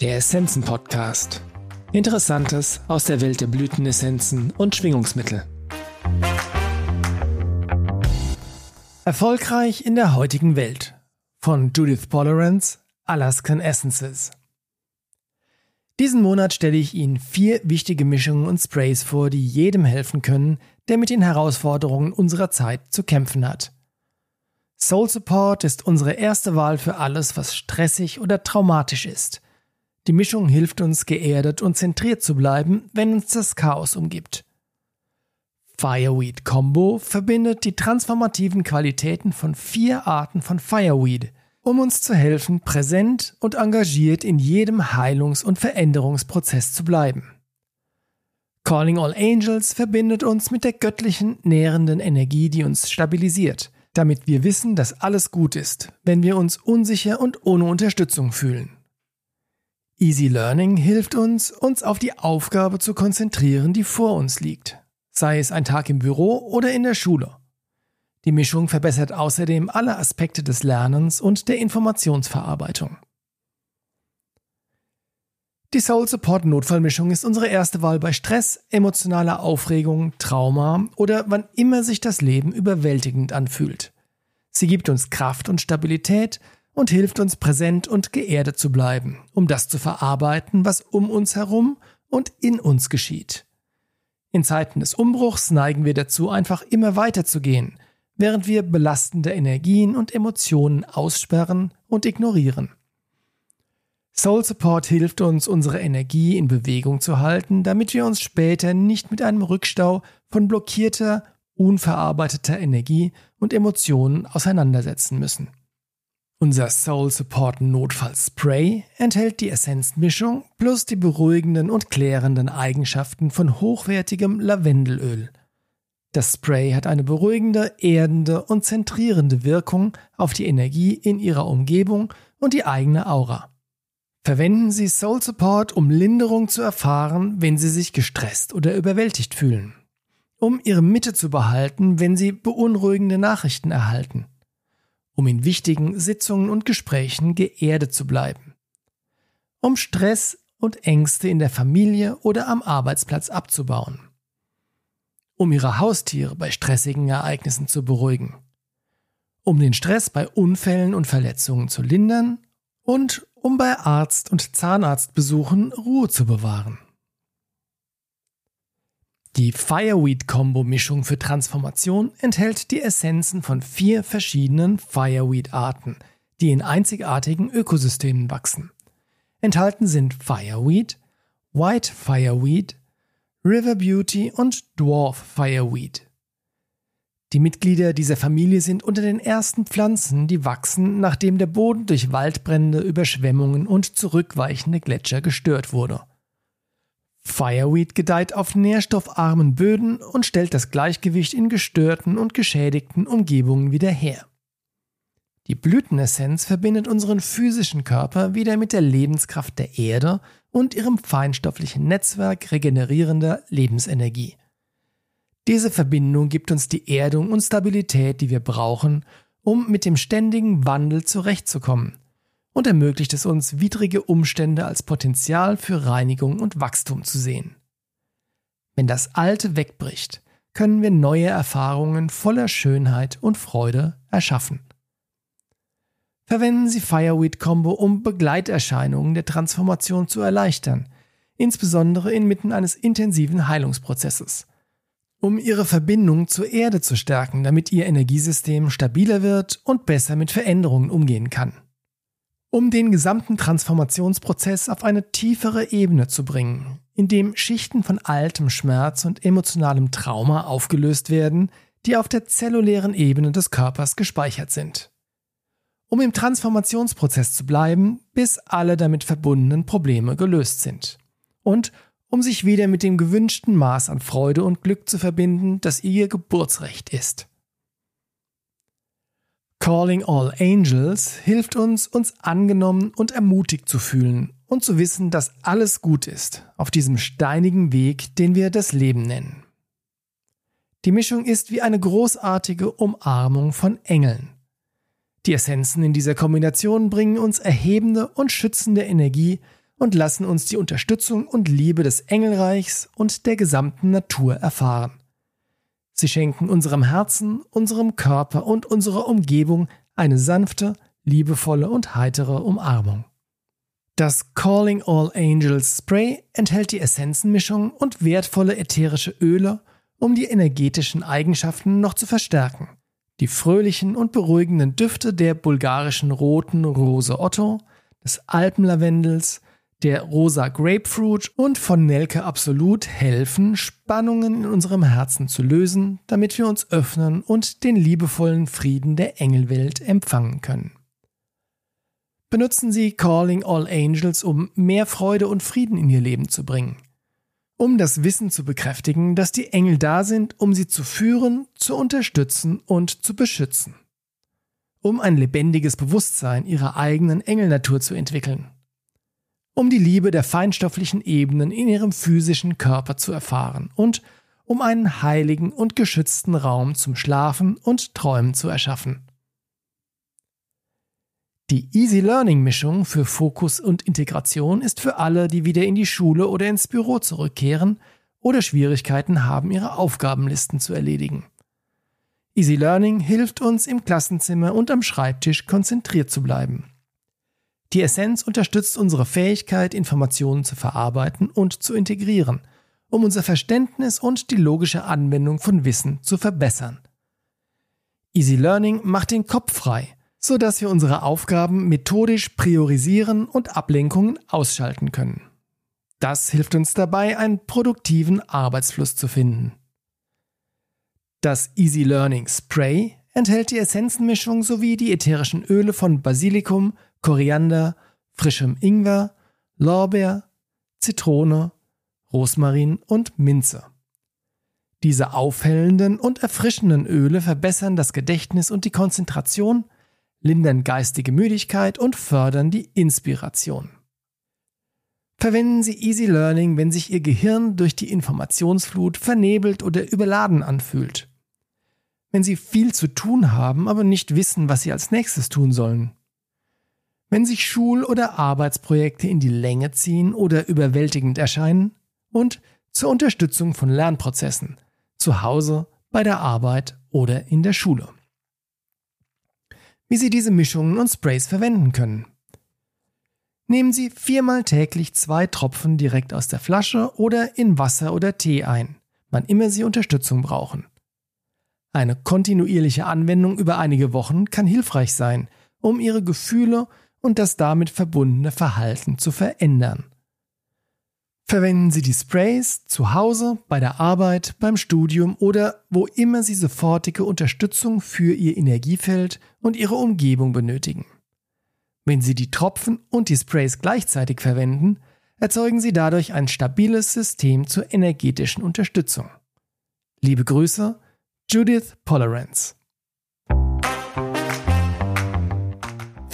Der Essenzen Podcast. Interessantes aus der Welt der Blütenessenzen und Schwingungsmittel. Erfolgreich in der heutigen Welt von Judith Polerance, Alaskan Essences. Diesen Monat stelle ich Ihnen vier wichtige Mischungen und Sprays vor, die jedem helfen können, der mit den Herausforderungen unserer Zeit zu kämpfen hat. Soul Support ist unsere erste Wahl für alles, was stressig oder traumatisch ist. Die Mischung hilft uns, geerdet und zentriert zu bleiben, wenn uns das Chaos umgibt. Fireweed Combo verbindet die transformativen Qualitäten von vier Arten von Fireweed, um uns zu helfen, präsent und engagiert in jedem Heilungs- und Veränderungsprozess zu bleiben. Calling All Angels verbindet uns mit der göttlichen, nährenden Energie, die uns stabilisiert – damit wir wissen, dass alles gut ist, wenn wir uns unsicher und ohne Unterstützung fühlen. Easy Learning hilft uns, uns auf die Aufgabe zu konzentrieren, die vor uns liegt, sei es ein Tag im Büro oder in der Schule. Die Mischung verbessert außerdem alle Aspekte des Lernens und der Informationsverarbeitung. Die Soul Support Notfallmischung ist unsere erste Wahl bei Stress, emotionaler Aufregung, Trauma oder wann immer sich das Leben überwältigend anfühlt. Sie gibt uns Kraft und Stabilität und hilft uns präsent und geerdet zu bleiben, um das zu verarbeiten, was um uns herum und in uns geschieht. In Zeiten des Umbruchs neigen wir dazu, einfach immer weiter zu gehen, während wir belastende Energien und Emotionen aussperren und ignorieren. Soul Support hilft uns, unsere Energie in Bewegung zu halten, damit wir uns später nicht mit einem Rückstau von blockierter, unverarbeiteter Energie und Emotionen auseinandersetzen müssen. Unser Soul Support Notfallspray enthält die Essenzmischung plus die beruhigenden und klärenden Eigenschaften von hochwertigem Lavendelöl. Das Spray hat eine beruhigende, erdende und zentrierende Wirkung auf die Energie in ihrer Umgebung und die eigene Aura. Verwenden Sie Soul Support, um Linderung zu erfahren, wenn Sie sich gestresst oder überwältigt fühlen. Um Ihre Mitte zu behalten, wenn Sie beunruhigende Nachrichten erhalten. Um in wichtigen Sitzungen und Gesprächen geerdet zu bleiben. Um Stress und Ängste in der Familie oder am Arbeitsplatz abzubauen. Um Ihre Haustiere bei stressigen Ereignissen zu beruhigen. Um den Stress bei Unfällen und Verletzungen zu lindern und um bei Arzt- und Zahnarztbesuchen Ruhe zu bewahren. Die Fireweed-Kombo-Mischung für Transformation enthält die Essenzen von vier verschiedenen Fireweed-Arten, die in einzigartigen Ökosystemen wachsen. Enthalten sind Fireweed, White Fireweed, River Beauty und Dwarf Fireweed. Die Mitglieder dieser Familie sind unter den ersten Pflanzen, die wachsen, nachdem der Boden durch Waldbrände, Überschwemmungen und zurückweichende Gletscher gestört wurde. Fireweed gedeiht auf nährstoffarmen Böden und stellt das Gleichgewicht in gestörten und geschädigten Umgebungen wieder her. Die Blütenessenz verbindet unseren physischen Körper wieder mit der Lebenskraft der Erde und ihrem feinstofflichen Netzwerk regenerierender Lebensenergie. Diese Verbindung gibt uns die Erdung und Stabilität, die wir brauchen, um mit dem ständigen Wandel zurechtzukommen und ermöglicht es uns, widrige Umstände als Potenzial für Reinigung und Wachstum zu sehen. Wenn das Alte wegbricht, können wir neue Erfahrungen voller Schönheit und Freude erschaffen. Verwenden Sie Fireweed Combo, um Begleiterscheinungen der Transformation zu erleichtern, insbesondere inmitten eines intensiven Heilungsprozesses um ihre Verbindung zur Erde zu stärken, damit ihr Energiesystem stabiler wird und besser mit Veränderungen umgehen kann. Um den gesamten Transformationsprozess auf eine tiefere Ebene zu bringen, in dem Schichten von altem Schmerz und emotionalem Trauma aufgelöst werden, die auf der zellulären Ebene des Körpers gespeichert sind. Um im Transformationsprozess zu bleiben, bis alle damit verbundenen Probleme gelöst sind. Und um sich wieder mit dem gewünschten Maß an Freude und Glück zu verbinden, das ihr Geburtsrecht ist. Calling All Angels hilft uns, uns angenommen und ermutigt zu fühlen und zu wissen, dass alles gut ist auf diesem steinigen Weg, den wir das Leben nennen. Die Mischung ist wie eine großartige Umarmung von Engeln. Die Essenzen in dieser Kombination bringen uns erhebende und schützende Energie und lassen uns die Unterstützung und Liebe des Engelreichs und der gesamten Natur erfahren. Sie schenken unserem Herzen, unserem Körper und unserer Umgebung eine sanfte, liebevolle und heitere Umarmung. Das Calling All Angels Spray enthält die Essenzenmischung und wertvolle ätherische Öle, um die energetischen Eigenschaften noch zu verstärken. Die fröhlichen und beruhigenden Düfte der bulgarischen roten Rose Otto, des Alpenlavendels, der rosa Grapefruit und von Nelke Absolut helfen, Spannungen in unserem Herzen zu lösen, damit wir uns öffnen und den liebevollen Frieden der Engelwelt empfangen können. Benutzen Sie Calling All Angels, um mehr Freude und Frieden in Ihr Leben zu bringen. Um das Wissen zu bekräftigen, dass die Engel da sind, um Sie zu führen, zu unterstützen und zu beschützen. Um ein lebendiges Bewusstsein Ihrer eigenen Engelnatur zu entwickeln um die Liebe der feinstofflichen Ebenen in ihrem physischen Körper zu erfahren und um einen heiligen und geschützten Raum zum Schlafen und Träumen zu erschaffen. Die Easy Learning Mischung für Fokus und Integration ist für alle, die wieder in die Schule oder ins Büro zurückkehren oder Schwierigkeiten haben, ihre Aufgabenlisten zu erledigen. Easy Learning hilft uns im Klassenzimmer und am Schreibtisch konzentriert zu bleiben. Die Essenz unterstützt unsere Fähigkeit, Informationen zu verarbeiten und zu integrieren, um unser Verständnis und die logische Anwendung von Wissen zu verbessern. Easy Learning macht den Kopf frei, so dass wir unsere Aufgaben methodisch priorisieren und Ablenkungen ausschalten können. Das hilft uns dabei, einen produktiven Arbeitsfluss zu finden. Das Easy Learning Spray enthält die Essenzenmischung sowie die ätherischen Öle von Basilikum, Koriander, frischem Ingwer, Lorbeer, Zitrone, Rosmarin und Minze. Diese aufhellenden und erfrischenden Öle verbessern das Gedächtnis und die Konzentration, lindern geistige Müdigkeit und fördern die Inspiration. Verwenden Sie Easy Learning, wenn sich Ihr Gehirn durch die Informationsflut vernebelt oder überladen anfühlt. Wenn Sie viel zu tun haben, aber nicht wissen, was Sie als nächstes tun sollen. Wenn sich Schul- oder Arbeitsprojekte in die Länge ziehen oder überwältigend erscheinen und zur Unterstützung von Lernprozessen, zu Hause, bei der Arbeit oder in der Schule. Wie Sie diese Mischungen und Sprays verwenden können. Nehmen Sie viermal täglich zwei Tropfen direkt aus der Flasche oder in Wasser oder Tee ein, wann immer Sie Unterstützung brauchen. Eine kontinuierliche Anwendung über einige Wochen kann hilfreich sein, um Ihre Gefühle und das damit verbundene Verhalten zu verändern. Verwenden Sie die Sprays zu Hause, bei der Arbeit, beim Studium oder wo immer Sie sofortige Unterstützung für Ihr Energiefeld und Ihre Umgebung benötigen. Wenn Sie die Tropfen und die Sprays gleichzeitig verwenden, erzeugen Sie dadurch ein stabiles System zur energetischen Unterstützung. Liebe Grüße, Judith Polarance.